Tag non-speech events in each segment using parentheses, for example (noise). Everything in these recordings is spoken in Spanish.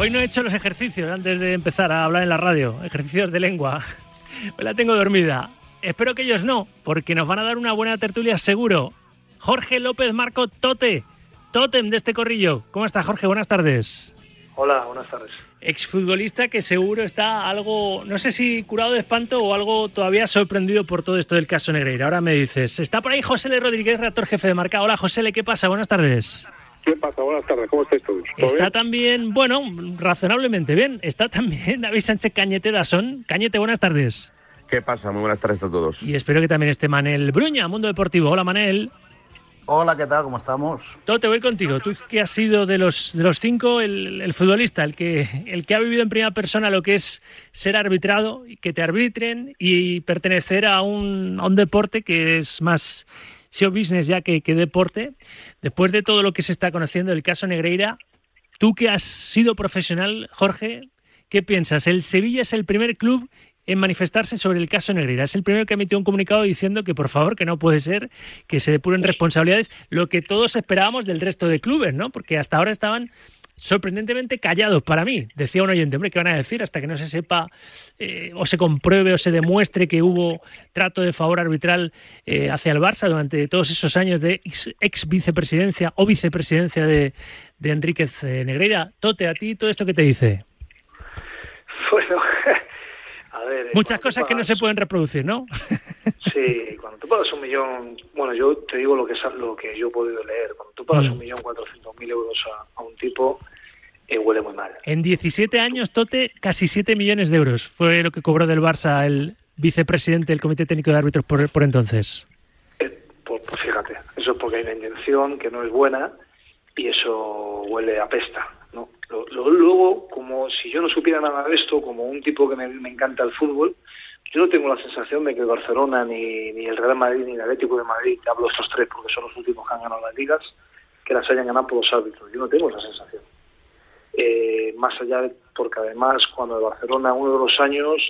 Hoy no he hecho los ejercicios antes de empezar a hablar en la radio, ejercicios de lengua. (laughs) Hoy la tengo dormida. Espero que ellos no, porque nos van a dar una buena tertulia seguro. Jorge López Marco Tote, Totem de este corrillo. ¿Cómo está Jorge? Buenas tardes. Hola, buenas tardes. Exfutbolista que seguro está algo, no sé si curado de espanto o algo todavía sorprendido por todo esto del caso Negreira. Ahora me dices, está por ahí José L. Rodríguez, redactor jefe de marca. Hola José L., ¿qué pasa? Buenas tardes. ¿Qué pasa? Buenas tardes, ¿cómo estáis todos? Está también, bueno, razonablemente bien. Está también (laughs) David Sánchez Cañete Dasón. Cañete, buenas tardes. ¿Qué pasa? Muy buenas tardes a todos. Y espero que también esté Manel Bruña, Mundo Deportivo. Hola Manel. Hola, ¿qué tal? ¿Cómo estamos? Todo te voy contigo. Tú que has sido de los, de los cinco el, futbolista, el que, el que ha vivido en primera persona lo que es ser arbitrado, que te arbitren y pertenecer a un, a un deporte que es más show business ya que, que deporte. Después de todo lo que se está conociendo del caso Negreira, tú que has sido profesional, Jorge, ¿qué piensas? ¿El Sevilla es el primer club en manifestarse sobre el caso Negreira. Es el primero que ha emitido un comunicado diciendo que, por favor, que no puede ser que se depuren responsabilidades, lo que todos esperábamos del resto de clubes, ¿no? Porque hasta ahora estaban sorprendentemente callados para mí. Decía un oyente, hombre, ¿qué van a decir hasta que no se sepa eh, o se compruebe o se demuestre que hubo trato de favor arbitral eh, hacia el Barça durante todos esos años de ex, vicepresidencia o vicepresidencia de, de Enríquez eh, Negreira? Tote, a ti, ¿todo esto qué te dice? Bueno, (laughs) Muchas cosas que no se pueden reproducir, ¿no? sí, pagas un millón, bueno, yo te digo lo que lo que yo he podido leer, cuando tú pagas mm. un millón cuatrocientos mil euros a, un tipo, eh, huele muy mal. En 17 años, Tote, casi 7 millones de euros fue lo que cobró del Barça el vicepresidente del Comité Técnico de Árbitros por, por entonces. Eh, pues, pues, fíjate, eso es porque hay una intención que no es buena y eso huele a pesta. ¿no? Luego, como si yo no supiera nada de esto, como un tipo que me, encanta el fútbol, yo no tengo la sensación de que el Barcelona, ni, ni el Real Madrid, ni el Atlético de Madrid, te hablo estos tres porque son los últimos que han ganado las ligas, que las hayan ganado por los árbitros. Yo no tengo esa sensación. Eh, más allá de, porque además cuando el Barcelona, uno de los años,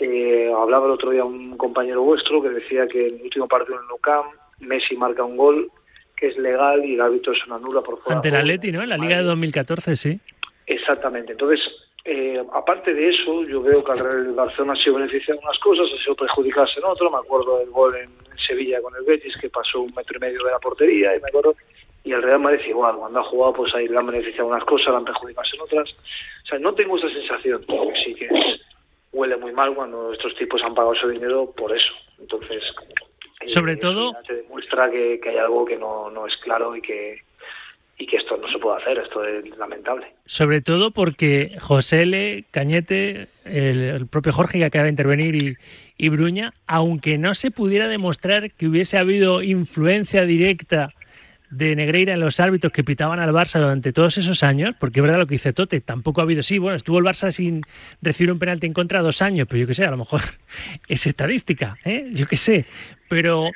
eh, hablaba el otro día un compañero vuestro que decía que en el último partido en el Nou Camp, Messi marca un gol que es legal y el árbitro se anula por fuera. Ante el Atleti, ¿no? En la Liga de 2014, sí. Exactamente. Entonces, eh, aparte de eso, yo veo que el Barcelona ha sido beneficiado en unas cosas, ha sido perjudicarse en otras. Me acuerdo del gol en Sevilla con el Betis, que pasó un metro y medio de la portería, y me acuerdo. Y el Real Madrid igual, cuando ha jugado, pues ahí le han beneficiado unas cosas, le han perjudicado en otras. O sea, no tengo esa sensación, sí que huele muy mal cuando estos tipos han pagado su dinero por eso. Entonces, sobre todo... Se demuestra que, hay algo que no, no es claro y que, y que esto no se puede hacer, esto es lamentable. Sobre todo porque José L., Cañete, el, propio Jorge que acaba de intervenir y, Bruña, aunque no se pudiera demostrar que hubiese habido influencia directa de Negreira en los árbitros que pitaban al Barça durante todos esos años, porque es verdad lo que dice Tote, tampoco ha habido, sí, bueno, estuvo el Barça sin recibir un penalti en contra dos años, pero yo qué sé, a lo mejor (laughs) es estadística, ¿eh? yo qué sé, pero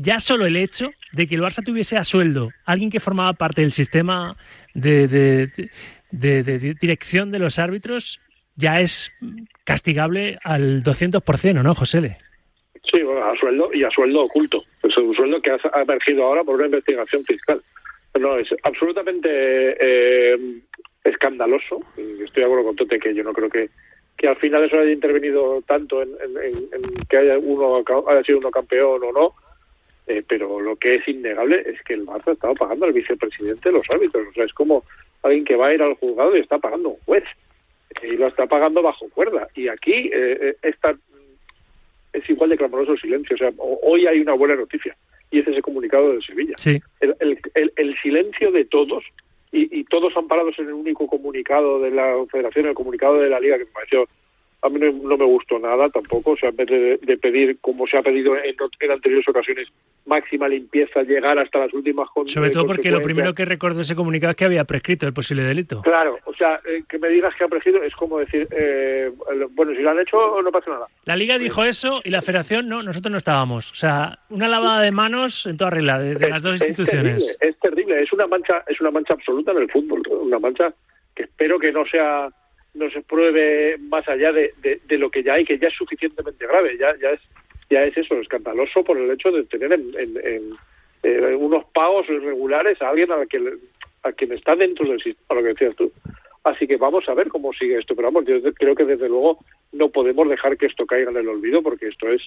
ya solo el hecho de que el Barça tuviese a sueldo alguien que formaba parte del sistema de, de dirección de los árbitros ya es castigable al 200%, ¿no, José Le? Sí, a sueldo y a sueldo oculto. Es un sueldo que ha emergido ahora por una investigación fiscal. No, es absolutamente eh, escandaloso. Estoy de acuerdo con Tote que yo no creo que, que al final eso haya intervenido tanto en, que haya uno haya sido uno campeón o no. Eh, pero lo que es innegable es que el Barça ha estado pagando al vicepresidente de los árbitros. O sea, es como alguien que va a ir al juzgado y está pagando un juez. Y lo está pagando bajo cuerda. Y aquí eh, esta es igual de clamoroso el silencio. O sea, hoy hay una buena noticia y es ese comunicado de Sevilla. Sí. El, el, el, silencio de todos y, y, todos amparados en el único comunicado de la Federación, el comunicado de la Liga, que me pareció a mí no, me gustó nada tampoco, o sea, en vez de, pedir, como se ha pedido en, en, anteriores ocasiones, máxima limpieza, llegar hasta las últimas Sobre todo porque lo primero que recuerdo ese comunicado es que había prescrito el posible delito. Claro, o sea, eh, que me digas que ha prescrito es como decir, eh, bueno, si lo han hecho no pasa nada. La Liga dijo eso y la Federación no, nosotros no estábamos. O sea, una lavada de manos en toda regla de, las dos instituciones. Es terrible, es terrible, es una mancha, es una mancha absoluta en el fútbol, una mancha que espero que no sea no se pruebe más allá de, de, lo que ya hay, que ya es suficientemente grave, ya, ya es ya es eso, escandaloso por el hecho de tener en, en, eh, unos pagos irregulares a alguien a, que, a quien está dentro del sistema, lo que decías tú. Así que vamos a ver cómo sigue esto. Pero vamos, yo creo que desde luego no podemos dejar que esto caiga en el olvido porque esto es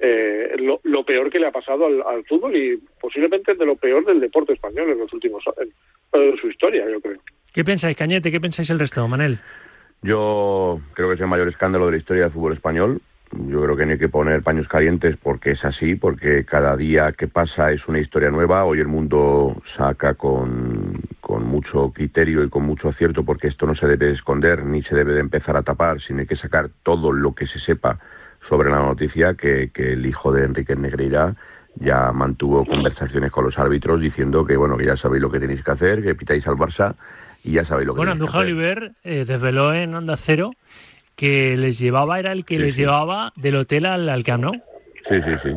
eh, lo, peor que le ha pasado al, fútbol y posiblemente de lo peor del deporte español en los últimos años, en su historia, yo creo. ¿Qué pensáis, Cañete? ¿Qué pensáis el resto, Manel? Yo creo que es el mayor escándalo de la historia del fútbol español. Yo creo que no hay que poner paños calientes porque es así, porque cada día que pasa es una historia nueva. Hoy el mundo saca con, con mucho criterio y con mucho acierto porque esto no se debe esconder ni se debe de empezar a tapar, sino hay que sacar todo lo que se sepa sobre la noticia que, que el hijo de Enrique Negreira ya mantuvo conversaciones con los árbitros diciendo que bueno que ya sabéis lo que tenéis que hacer, que pitáis al Barça y ya sabéis lo que bueno. Bueno, Oliver eh, desveló en Onda Cero que les llevaba, era el que les llevaba del hotel al, al Camp Nou. Sí, sí, sí.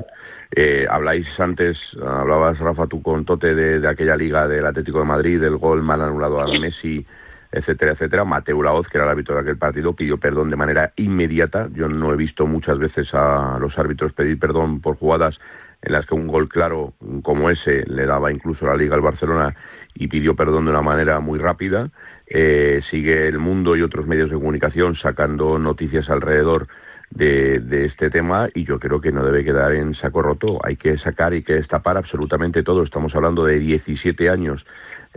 Eh, habláis antes, hablabas Rafa tú con Tote de, de, aquella liga del Atlético de Madrid, del gol mal anulado a Messi, etcétera, etcétera. Mateo Laoz, que era el árbitro de aquel partido, pidió perdón de manera inmediata. Yo no he visto muchas veces a los árbitros pedir perdón por jugadas en las que un gol claro como ese le daba incluso la liga al Barcelona y pidió perdón de una manera muy rápida. Eh, sigue el mundo y otros medios de comunicación sacando noticias alrededor de, este tema y yo creo que no debe quedar en saco roto. Hay que sacar y que destapar absolutamente todo. Estamos hablando de 17 años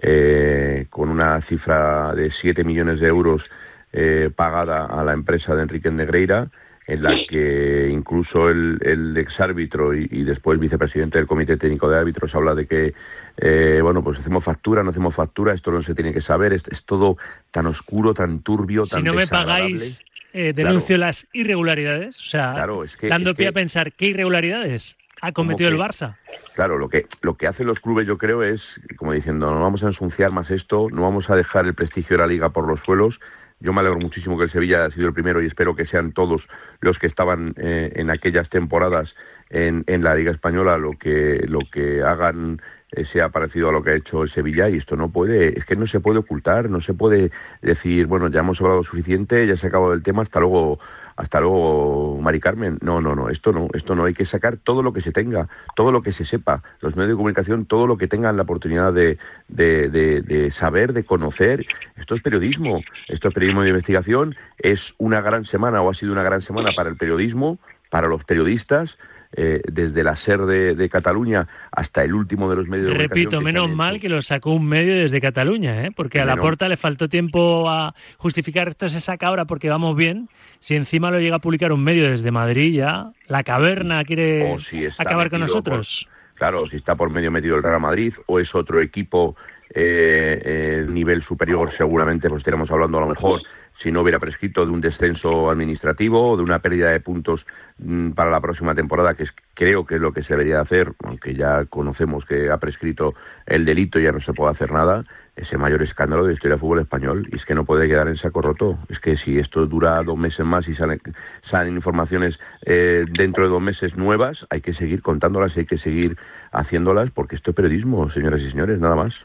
eh, con una cifra de 7 millones de euros eh, pagada a la empresa de Enrique Negreira en la que incluso el, el exárbitro y, y, después vicepresidente del Comité Técnico de Árbitros habla de que, eh, bueno, pues hacemos factura, no hacemos factura, esto no se tiene que saber, es, es todo tan oscuro, tan turbio, si tan no me pagáis, eh, denuncio Claro. las irregularidades, o sea, Claro, es que- dando es pie que- a pensar qué irregularidades ha cometido que- el Barça. Claro, lo que, lo que hacen los clubes yo creo es, como diciendo, no vamos a ensuciar más esto, no vamos a dejar el prestigio de la liga por los suelos. Yo me alegro muchísimo que el Sevilla haya sido el primero y espero que sean todos los que estaban eh, en aquellas temporadas en, en la Liga Española lo que, lo que hagan eh, sea parecido a lo que ha hecho el Sevilla. Y esto no puede, es que no se puede ocultar, no se puede decir, bueno, ya hemos hablado suficiente, ya se acabado el tema, hasta luego, hasta luego, Mari Carmen. No, no, no, esto no, esto no, hay que sacar todo lo que se tenga, todo lo que se sepa, los medios de comunicación, todo lo que tengan la oportunidad de, de, de, de saber, de conocer. Esto es periodismo, esto es periodismo de investigación, es una gran semana o ha sido una gran semana para el periodismo, para los periodistas. Eh, desde la SER de, de, Cataluña hasta el último de los medios de Repito, menos mal que lo sacó un medio desde Cataluña, ¿eh? porque a la porta le faltó tiempo a justificar esto se saca ahora porque vamos bien. Si encima lo llega a publicar un medio desde Madrid ya, la caverna quiere si acabar con nosotros. Por, claro, si está por medio metido el Real Madrid o es otro equipo eh, nivel superior, seguramente pues estaríamos hablando a lo mejor si no hubiera prescrito de un descenso administrativo o de una pérdida de puntos mmm, para la próxima temporada, que creo que es lo que se debería hacer, aunque ya conocemos que ha prescrito el delito y ya no se puede hacer nada, ese mayor escándalo de la historia del fútbol español. Y es que no puede quedar en saco roto. Es que si esto dura dos meses más y salen, salen informaciones eh, dentro de dos meses nuevas, hay que seguir contándolas, hay que seguir haciéndolas, porque esto es periodismo, señoras y señores, nada más.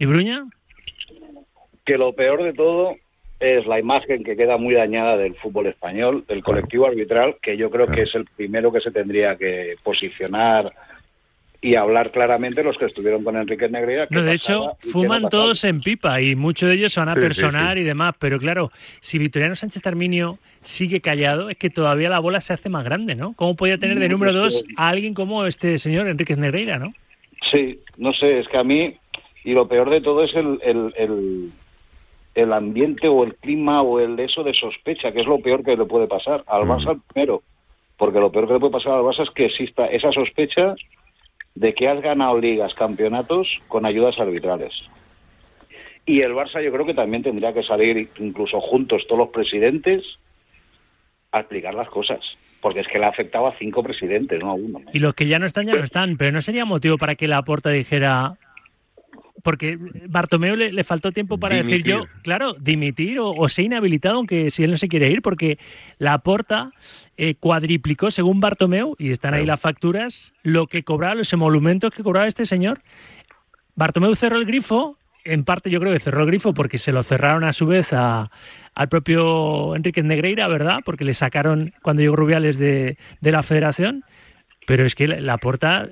¿Y Bruña? Que lo peor de todo es la imagen que queda muy dañada del fútbol español, del colectivo claro. arbitral, que yo creo claro. que es el primero que se tendría que posicionar y hablar claramente los que estuvieron con Enrique Negreira. No, de hecho, fuman no todos en pipa y muchos de ellos se van a sí, personar sí, sí. y demás, pero claro, si Victoriano Sánchez Arminio sigue callado, es que todavía la bola se hace más grande, ¿no? ¿Cómo podía tener de número dos a alguien como este señor Enrique Negreira, no? Sí, no sé, es que a mí, y lo peor de todo es el, el, el el ambiente o el clima o el eso de sospecha, que es lo peor que le puede pasar al Barça mm. primero, porque lo peor que le puede pasar al Barça es que exista esa sospecha de que has ganado ligas, campeonatos con ayudas arbitrales. Y el Barça yo creo que también tendría que salir incluso juntos todos los presidentes a explicar las cosas. Porque es que le ha afectado a cinco presidentes, no a uno. Y los que ya no están, ya no están. Pero no sería motivo para que la porta dijera, porque Bartomeu le, le, faltó tiempo para dimitir. decir yo, claro, dimitir o, o ser inhabilitado, aunque si él no se quiere ir, porque la porta eh, cuadriplicó, según Bartomeu, y están ahí las facturas, lo que cobraba, los emolumentos que cobraba este señor. Bartomeu cerró el grifo, en parte yo creo que cerró el grifo porque se lo cerraron a su vez a, al propio Enrique Negreira, ¿verdad? Porque le sacaron cuando llegó Rubiales de, de la federación Pero es que la porta,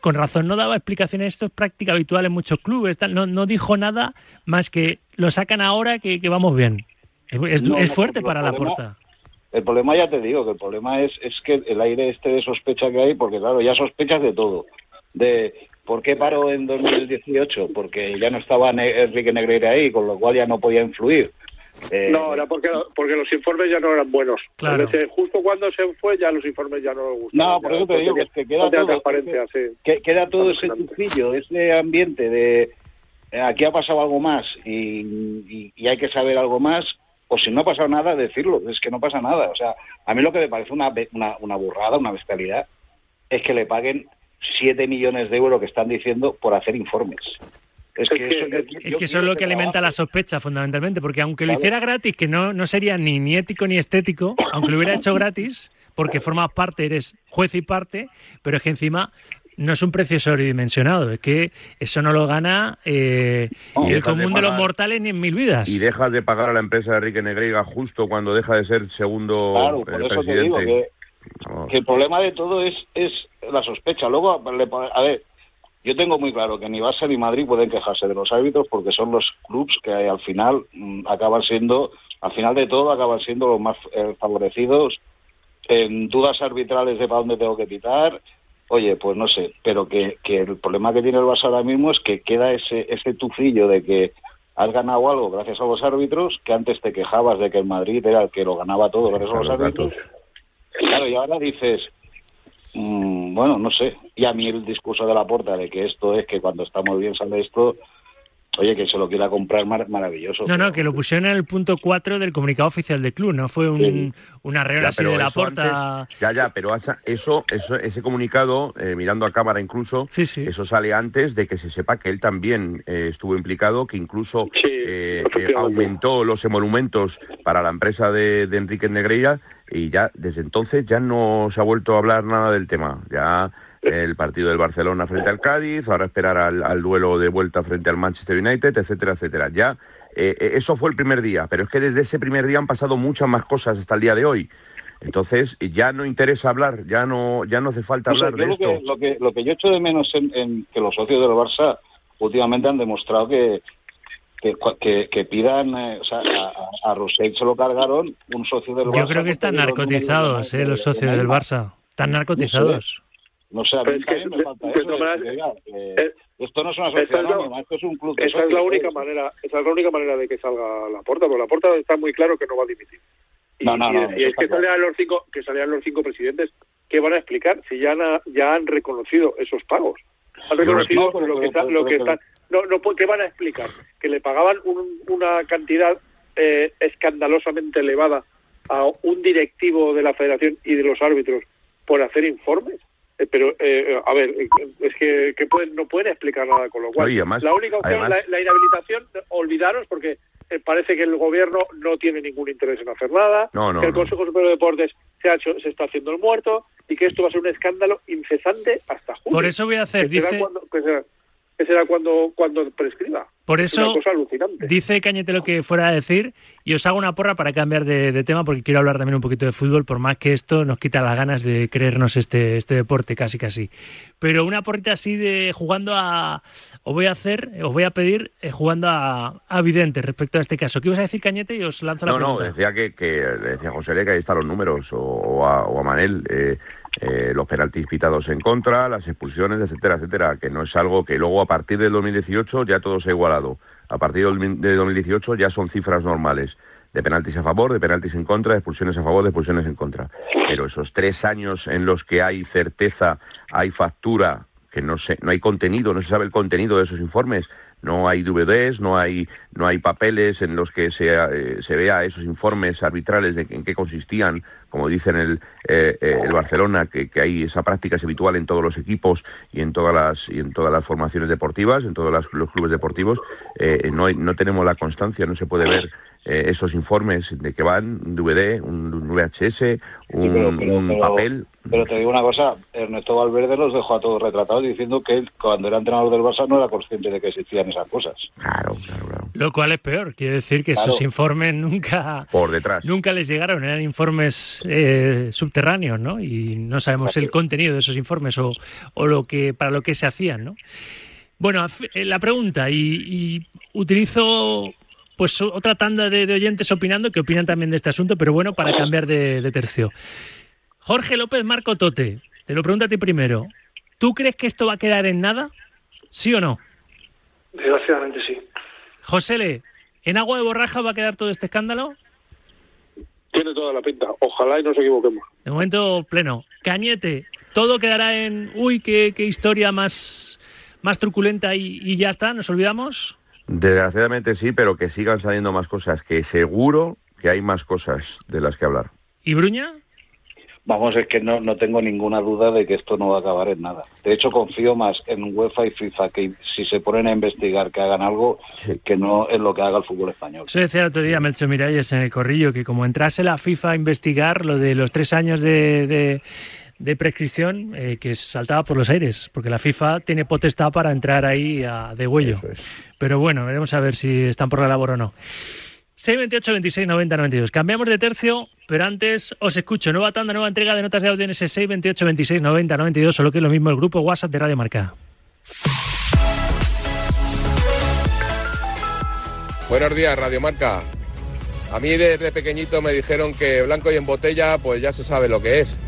con razón, no daba explicaciones. Esto es práctica habitual en muchos clubes. No, no dijo nada más que lo sacan ahora que, vamos bien. Es, fuerte para la porta. El problema, ya te digo, que el problema es, es que el aire este de sospecha que hay, porque claro, ya sospechas de todo. De por qué paró en 2018, porque ya no estaba Enrique Negreira ahí, con lo cual ya no podía influir. Eh, no, era porque, porque los informes ya no eran buenos. Claro. justo cuando se fue ya los informes ya no gustaban. No, por eso te digo que, que queda todo, que, queda todo ese tufillo, ese ambiente de eh, aquí ha pasado algo más y, y, hay que saber algo más, o si no ha pasado nada, decirlo, es que no pasa nada. O sea, a mí lo que me parece una, una, una burrada, una bestialidad, es que le paguen 7 millones de euros que están diciendo por hacer informes. Es que, eso, es lo que alimenta la sospecha fundamentalmente, porque aunque lo hiciera gratis, que no, no sería ni, ni ético ni estético, aunque lo hubiera hecho gratis, porque formas parte, eres juez y parte, pero es que encima no es un precio sobredimensionado, es que eso no lo gana eh, el común de, los mortales ni en mil vidas. Y dejas de pagar a la empresa de Enrique Negreiga justo cuando deja de ser segundo eh, presidente. que, el problema de todo es, es la sospecha. Luego, a ver, yo tengo muy claro que ni Barça ni Madrid pueden quejarse de los árbitros porque son los clubs que al final mm, acaban siendo, al final de todo, acaban siendo los más eh, favorecidos en dudas arbitrales de para dónde tengo que pitar. Oye, pues no sé, pero que, que el problema que tiene el Barça ahora mismo es que queda ese, ese tufillo de que has ganado algo gracias a los árbitros, que antes te quejabas de que el Madrid era el que lo ganaba todo gracias a los árbitros. Claro, y ahora dices, Mm, bueno, no sé. Y a mí el discurso de la puerta de que esto es que cuando estamos bien sale esto, oye, que se lo quiera comprar maravilloso. No, no, que lo pusieron en el punto 4 del comunicado oficial del club, no fue un, una regla así de la puerta. ya, ya, pero eso, eso ese comunicado, eh, mirando a cámara incluso, eso sale antes de que se sepa que él también eh, estuvo implicado, que incluso eh, aumentó los emolumentos para la empresa de, de Enrique Negreira y ya desde entonces ya no se ha vuelto a hablar nada del tema. Ya el partido del Barcelona frente al Cádiz, ahora esperar al, duelo de vuelta frente al Manchester United, etcétera, etcétera. Ya eh, eh, eso fue el primer día, pero es que desde ese primer día han pasado muchas más cosas hasta el día de hoy. Entonces ya no interesa hablar, ya no ya no hace falta hablar de esto. lo que lo que yo echo de menos en, que los socios del Barça últimamente han demostrado que que, que, pidan, eh, o sea, a, a se lo cargaron un socio del Barça. Yo creo que están narcotizados, eh, los socios del Barça. Están narcotizados. No sé, a mí también me falta eso. esto no es una sociedad anónima, esto es un club de Esa es la única manera, esa es la única manera de que salga la puerta, porque la puerta está muy claro que no va a dimitir. Y, no, no, no, y, es que salían los cinco, que salían los cinco presidentes, ¿qué van a explicar si ya han, ya han reconocido esos pagos? Han reconocido lo que, está, lo que están no, no, ¿qué van a explicar? Que le pagaban una cantidad eh, escandalosamente elevada a un directivo de la federación y de los árbitros por hacer informes. Eh, pero, eh, a ver, es que, pueden, no pueden explicar nada, con lo cual, la única opción, la, la, inhabilitación, olvidaros porque parece que el gobierno no tiene ningún interés en hacer nada, que el Consejo Superior de Deportes se, ha hecho, se está haciendo el muerto y que esto va a ser un escándalo incesante hasta julio. Por eso voy a hacer, dice que será cuando, cuando prescriba. Por eso dice Cañete lo que fuera a decir y os hago una porra para cambiar de, tema porque quiero hablar también un poquito de fútbol, por más que esto nos quita las ganas de creernos este, este deporte casi casi. Pero una porrita así de jugando a... Os voy a hacer, os voy a pedir eh, jugando a, a Vidente respecto a este caso. ¿Qué ibas a decir Cañete? Y os lanzo la pregunta. No, no, decía que, que decía José Le que ahí están los números o, a, o a Manel. Eh, eh, los penaltis pitados en contra, las expulsiones, etcétera, etcétera, que no es algo que luego a partir del 2018 ya todo se ha igualado. A partir del 2018 ya son cifras normales de penaltis a favor, de penaltis en contra, de expulsiones a favor, de expulsiones en contra. Pero esos tres años en los que hay certeza, hay factura, que no, se, no hay contenido, no se sabe el contenido de esos informes, no hay DVDs, no hay, no hay papeles en los que se, eh, se vea esos informes arbitrales de en qué consistían, como dicen el, eh, eh, el Barcelona, que, que, hay esa práctica es habitual en todos los equipos y en todas las, y en todas las formaciones deportivas, en todos los clubes deportivos. no, no tenemos la constancia, no se puede ver esos informes de que van, un DVD, un, VHS, un, papel. Pero te digo una cosa, Ernesto Valverde los dejó a todos retratados diciendo que él, cuando era entrenador del Barça, no era consciente de que existían esas cosas. Claro, claro, claro. Lo cual es peor, quiere decir que Claro. esos informes nunca, Por detrás. nunca les llegaron, eran informes eh, subterráneos, ¿no? Y no sabemos el contenido de esos informes o, o lo que para lo que se hacían, ¿no? Bueno, eh, la pregunta, y, y utilizo pues otra tanda de, de oyentes opinando que opinan también de este asunto, pero bueno, para cambiar de, de tercio. Jorge López Marco Tote, te lo pregunto a ti primero. ¿Tú crees que esto va a quedar en nada? ¿Sí o no? Desgraciadamente sí. José Le, ¿en agua de borraja va a quedar todo este escándalo? Tiene toda la pinta. Ojalá y nos equivoquemos. De momento pleno. Cañete, todo quedará en, uy, qué, qué historia más, más truculenta y, y ya está, nos olvidamos. Desgraciadamente sí, pero que sigan saliendo más cosas, que seguro que hay más cosas de las que hablar. ¿Y Bruña? Vamos, es que no, no tengo ninguna duda de que esto no va a acabar en nada. De hecho, confío más en UEFA y FIFA que si se ponen a investigar que hagan algo Sí. que no en lo que haga el fútbol español. Eso decía el otro día Melcho Miralles en el corrillo, que como entrase la FIFA a investigar lo de los tres años de, de- de prescripción, eh, que saltaba por los aires, porque la FIFA tiene potestad para entrar ahí a, de huello. Es. Pero bueno, veremos a ver si están por la labor o no. 628 26 90 92. Cambiamos de tercio, pero antes os escucho. Nueva tanda, nueva entrega de notas de audio en ese 628 26 90 92, o lo que es lo mismo el grupo WhatsApp de Radio Marca. Buenos días, Radio Marca. A mí desde pequeñito me dijeron que blanco y en botella, pues ya se sabe lo que es.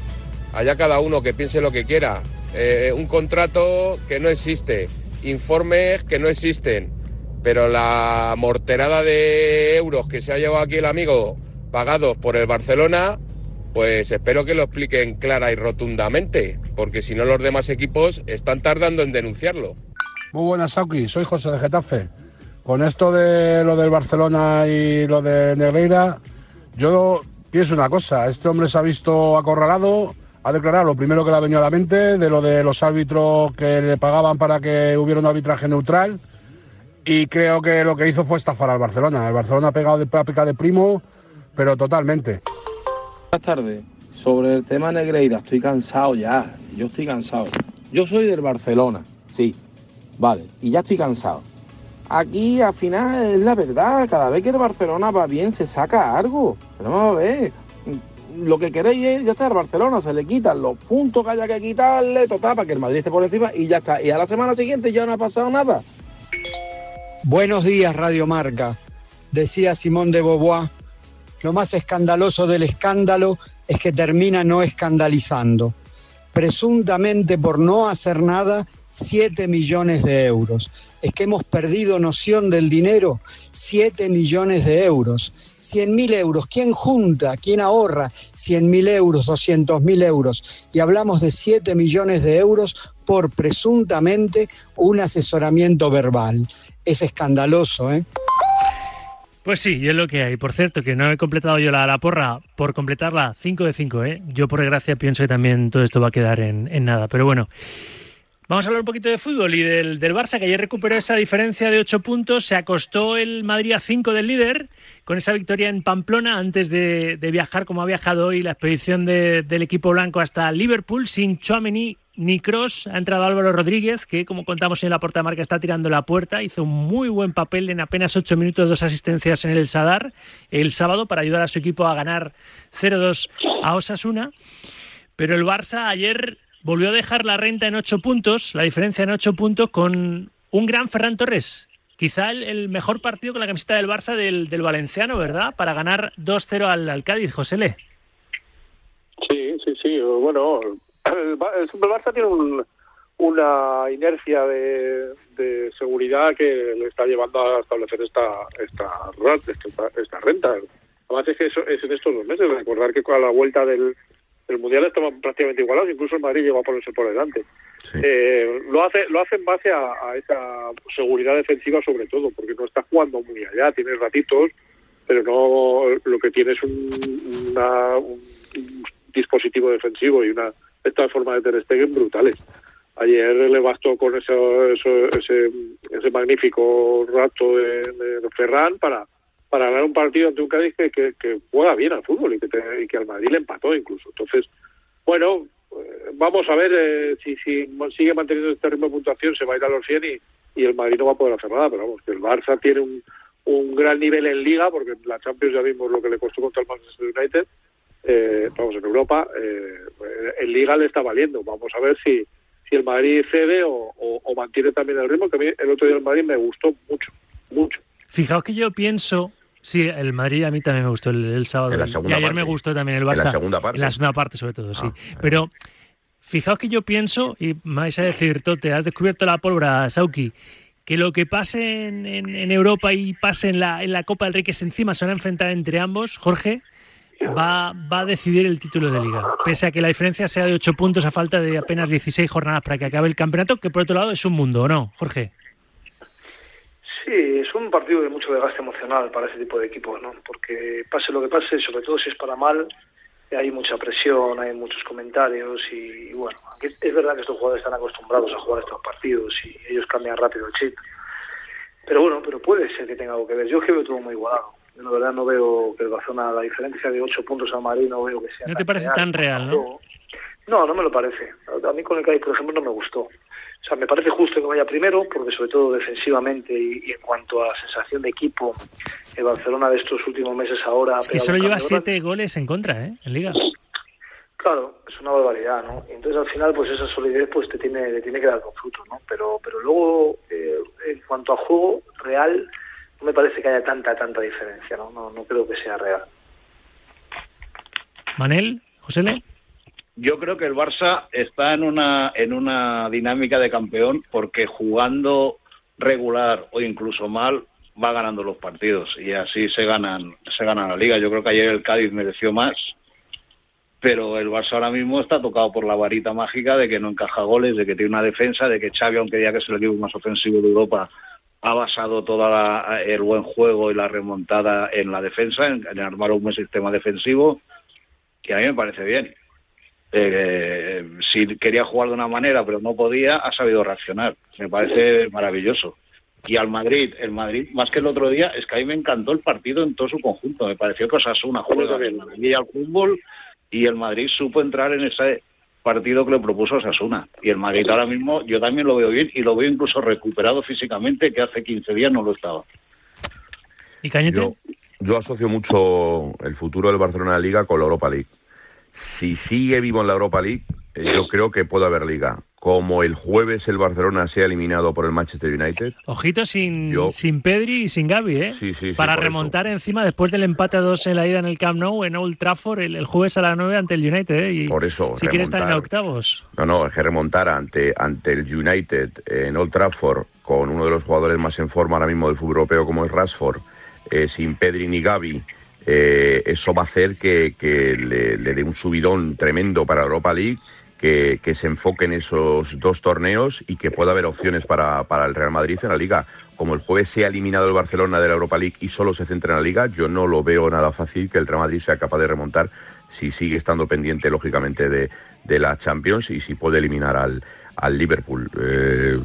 Allá cada uno que piense lo que quiera. Eh, un contrato que no existe, informes que no existen, pero la morterada de euros que se ha llevado aquí el amigo pagados por el Barcelona, pues espero que lo expliquen clara y rotundamente, porque si no los demás equipos están tardando en denunciarlo. Muy buenas, Sauki. Soy José de Getafe. Con esto de lo del Barcelona y lo de Negreira, yo pienso una cosa. Este hombre se ha visto acorralado, ha declarado lo primero que le ha venido a la mente, de lo de los árbitros que le pagaban para que hubiera un arbitraje neutral. Y creo que lo que hizo fue estafar al Barcelona. El Barcelona ha pegado de, pecado de primo, pero totalmente. Buenas tardes. Sobre el tema Negreira, estoy cansado ya. Yo estoy cansado. Yo soy del Barcelona, sí. Vale, y ya estoy cansado. Aquí al final es la verdad. Cada vez que el Barcelona va bien, se saca algo. Pero vamos a ver. Lo que queréis es, ya está, el Barcelona se le quitan los puntos que haya que quitarle, total, para que el Madrid esté por encima y ya está. Y a la semana siguiente ya no ha pasado nada. Buenos días, Radio Marca. Decía Simón de Beauvoir, lo más escandaloso del escándalo es que termina no escandalizando. Presuntamente por no hacer nada, 7 millones de euros. Es que hemos perdido noción del dinero, 7 millones de euros. 100 mil euros, ¿quién junta? ¿Quién ahorra 100 mil euros, 200 mil euros? Y hablamos de 7 millones de euros por presuntamente un asesoramiento verbal. Es escandaloso, ¿eh? Pues sí, y es lo que hay. Por cierto, que no he completado yo la, la porra por completarla 5 de 5, ¿eh? Yo por desgracia pienso que también todo esto va a quedar en, en nada. Pero bueno, vamos a hablar un poquito de fútbol y del, del Barça, que ayer recuperó esa diferencia de 8 puntos. Se acostó el Madrid a 5 del líder con esa victoria en Pamplona antes de, viajar, como ha viajado hoy, la expedición de- del equipo blanco hasta Liverpool sin Chouameni ni Cross. Ha entrado Álvaro Rodríguez, que como contamos en la porta marca está tirando la puerta. Hizo un muy buen papel en apenas 8 minutos, dos asistencias en el Sadar el sábado para ayudar a su equipo a ganar 0-2 a Osasuna. Pero el Barça ayer volvió a dejar la renta en 8 puntos, la diferencia en 8 puntos, con un gran Ferran Torres. Quizá el, el mejor partido con la camiseta del Barça del, del Valenciano, ¿verdad? Para ganar 2-0 al, al Cádiz, José Le. Sí, sí, sí. Bueno, el, Ba- el Barça tiene un- una inercia de, de seguridad que le está llevando a establecer esta esta, esta, esta renta. Además es que eso, es en estos dos meses. Recordar que a la vuelta del, del Mundial estaban prácticamente igualados. Incluso el Madrid llegó a ponerse por delante. Eh, lo hace lo hace en base a, a esa seguridad defensiva sobre todo, porque no está jugando muy allá. Tiene ratitos, pero no lo que tiene es un, una- un- dispositivo defensivo y una esta forma de Ter Stegen brutales. Ayer le bastó con eso- ese, ese magnífico rato de, de Ferran para para ganar partido ante un Cádiz que, que, juega bien al fútbol y que, te- y que al Madrid le empató incluso. Entonces, bueno, eh, vamos a ver eh, si, si sigue manteniendo este ritmo de puntuación, se va a ir a los 100 y, el Madrid no va a poder hacer nada, pero vamos, que el Barça tiene un, un gran nivel en Liga, porque la Champions ya vimos lo que le costó contra el Manchester United, eh, vamos, en Europa, eh, en Liga le está valiendo, vamos a ver si, si el Madrid cede o, o, o mantiene también el ritmo, que a mí el otro día el Madrid me gustó mucho, mucho. Fijaos que yo pienso Sí, el Madrid a mí también me gustó el, el sábado. Y ayer parte. me gustó también el Barça. En la segunda parte. En la segunda parte, sobre todo, sí. Ah, vale. Pero fijaos que yo pienso, y me vais a decir, Tote, has descubierto la pólvora, Sauki, que lo que pase en, en- en Europa y pase en la, en la Copa del Rey, que se encima se van a enfrentar entre ambos, Jorge, va, va a decidir el título de liga. Pese a que la diferencia sea de 8 puntos a falta de apenas 16 jornadas para que acabe el campeonato, que por otro lado es un mundo, ¿o no, Jorge? Sí, es un partido de mucho desgaste emocional para ese tipo de equipos, ¿no? Porque pase lo que pase, sobre todo si es para mal, hay mucha presión, hay muchos comentarios y, y bueno, es verdad que estos jugadores están acostumbrados a jugar estos partidos y ellos cambian rápido el chip. Pero bueno, pero puede ser que tenga algo que ver. Yo es que veo todo muy igualado. Yo la verdad no veo que el Barcelona, la diferencia de 8 puntos al Madrid, no veo que sea ¿No te parece tan real, no? No, no me lo parece. A mí con el Cádiz, por ejemplo, no me gustó. O sea, me parece justo que vaya primero, porque sobre todo defensivamente y, y en cuanto a sensación de equipo, el Barcelona de estos últimos meses ahora... Es que solo lleva siete goles en contra, ¿eh? En liga. Claro, es una barbaridad, ¿no? Entonces al final, pues esa solidez pues te tiene, te tiene que dar con fruto, ¿no? Pero, pero luego, eh, en cuanto a juego real, no me parece que haya tanta, tanta diferencia, ¿no? No, no creo que sea real. Manel, José Yo creo que el Barça está en una en una dinámica de campeón porque jugando regular o incluso mal va ganando los partidos y así se ganan se gana la liga. Yo creo que ayer el Cádiz mereció más, pero el Barça ahora mismo está tocado por la varita mágica de que no encaja goles, de que tiene una defensa, de que Xavi, aunque diga que es el equipo más ofensivo de Europa, ha basado todo el buen juego y la remontada en la defensa, en, en armar un buen sistema defensivo, que a mí me parece bien. Eh, si quería jugar de una manera pero no podía, ha sabido reaccionar. Me parece maravilloso. Y al Madrid, el Madrid, más que el otro día, es que a mí me encantó el partido en todo su conjunto. Me pareció que Osasuna juega de maravilla al fútbol y el Madrid supo entrar en ese partido que le propuso Osasuna. Y el Madrid ahora mismo yo también lo veo bien y lo veo incluso recuperado físicamente, que hace 15 días no lo estaba. ¿Y Cañete? Yo, yo asocio mucho el futuro del Barcelona de Liga con la Europa League. Si sigue vivo en la Europa League, eh, yo creo que puede haber Liga. Como el jueves el Barcelona sea eliminado por el Manchester United, Ojito sin, Yo- sin Pedri y sin Gaby, ¿eh? Sí, sí, sí, Para remontar encima después del empate a dos en la ida en el Camp Nou, en Old Trafford, el, el jueves a las 9 ante el United, ¿eh? Y Por eso, Si quiere estar en octavos. No, no, es que remontar ante, ante el United en Old Trafford con uno de los jugadores más en forma ahora mismo del fútbol europeo como es Rashford, eh, sin Pedri ni Gavi, eh, eso va a hacer que, le, dé un subidón tremendo para Europa League, que, se enfoque en esos dos torneos y que pueda haber opciones para, para el Real Madrid en la Liga. Como el jueves sea eliminado el Barcelona de la Europa League y solo se centra en la Liga, yo no lo veo nada fácil que el Real Madrid sea capaz de remontar si sigue estando pendiente, lógicamente, de, de la Champions y si puede eliminar al, al Liverpool. Eh,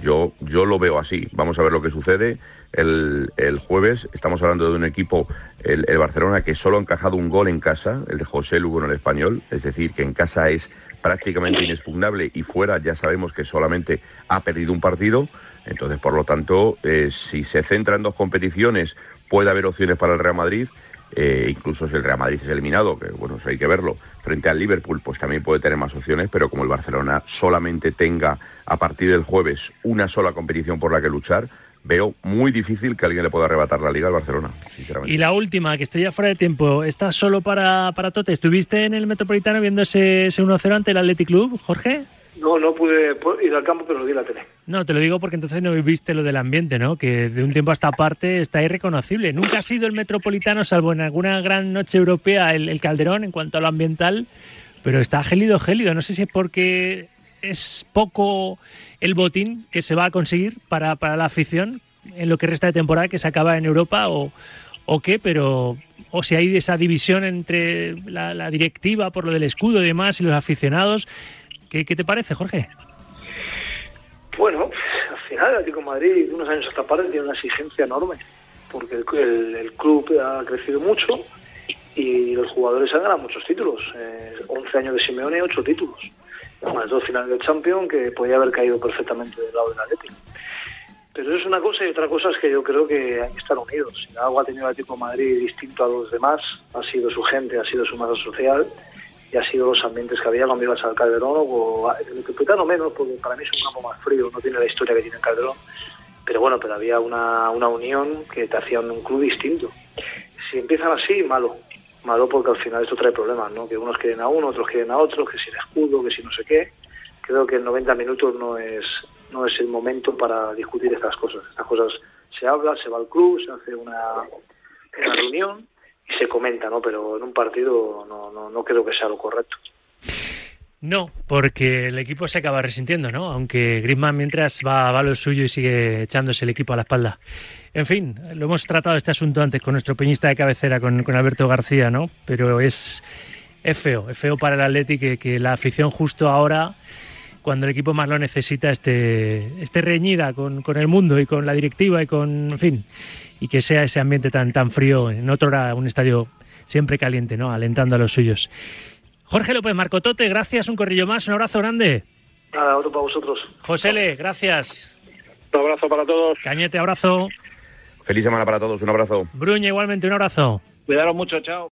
yo, yo lo veo así. Vamos a ver lo que sucede el, jueves. Estamos hablando de un equipo, el, el Barcelona, que solo ha encajado un gol en casa, el de José Lugo en el español. Es decir, que en casa es prácticamente inexpugnable y fuera ya sabemos que solamente ha perdido un partido. Entonces, por lo tanto, eh, si se centra en dos competiciones, puede haber opciones para el Real Madrid. Eh, incluso si el Real Madrid es eliminado, que bueno, eso hay que verlo, frente al Liverpool, pues también puede tener más opciones, pero como el Barcelona solamente tenga a partir del jueves una sola competición por la que luchar, veo muy difícil que alguien le pueda arrebatar la liga al Barcelona, sinceramente. Y la última, que estoy ya fuera de tiempo, está solo para, para Tote. ¿Estuviste en el Metropolitano viendo ese, ese 1-0 ante el Athletic Club, Jorge? No, no pude ir al campo, pero lo vi en la tele. No, te lo digo porque entonces no viste lo del ambiente, ¿no? Que de un tiempo a esta parte está irreconocible. Nunca ha sido el Metropolitano, salvo en alguna gran noche europea, el, el Calderón en cuanto a lo ambiental, pero está gélido, gélido. No sé si es porque es poco el botín que se va a conseguir para, para la afición en lo que resta de temporada que se acaba en Europa o, o qué, pero o si hay esa división entre la, directiva por lo del escudo y demás y los aficionados. ¿Qué, qué te parece, Jorge? Bueno, al final el Atlético de Madrid, unos años a esta parte, tiene una exigencia enorme, porque el, el- el club ha crecido mucho y los jugadores han ganado muchos títulos. Eh, 11 años de Simeone, 8 títulos. Más dos finales del Champions que podía haber caído perfectamente del lado del Atlético. Pero eso es una cosa y otra cosa es que yo creo que hay que estar unidos. Si algo ha tenido el Atlético de Madrid distinto a los demás, ha sido su gente, ha sido su masa social y ha sido los ambientes que había cuando ibas al Calderón o el Metropolitano menos, porque para mí es un campo más frío, no tiene la historia que tiene el Calderón. Pero bueno, pero había una, una unión que te hacía un club distinto. Si empiezan así, malo. Malo porque al final esto trae problemas, ¿no? Que unos quieren a uno, otros quieren a otros, que si el escudo, que si no sé qué. Creo que en 90 minutos no es no es el momento para discutir estas cosas. Estas cosas se habla, se va al club, se hace una, una reunión y se comenta, ¿no? Pero en un partido no, no, no creo que sea lo correcto. No, porque el equipo se acaba resintiendo, ¿no? Aunque Griezmann mientras va, a lo suyo y sigue echándose el equipo a la espalda. En fin, lo hemos tratado este asunto antes con nuestro peñista de cabecera, con, Alberto García, ¿no? Pero es, feo, feo para el Atleti que, la afición justo ahora cuando el equipo más lo necesita esté, reñida con, el mundo y con la directiva y con, en fin, y que sea ese ambiente tan, tan frío, en otro era un estadio siempre caliente, ¿no? Alentando a los suyos. Jorge López Marcotote, gracias, un corrillo más, un abrazo grande. Nada, otro para vosotros. José Le, gracias. Un abrazo para todos. Cañete, abrazo. Feliz semana para todos, un abrazo. Bruña, igualmente, un abrazo. Cuidaros mucho, chao.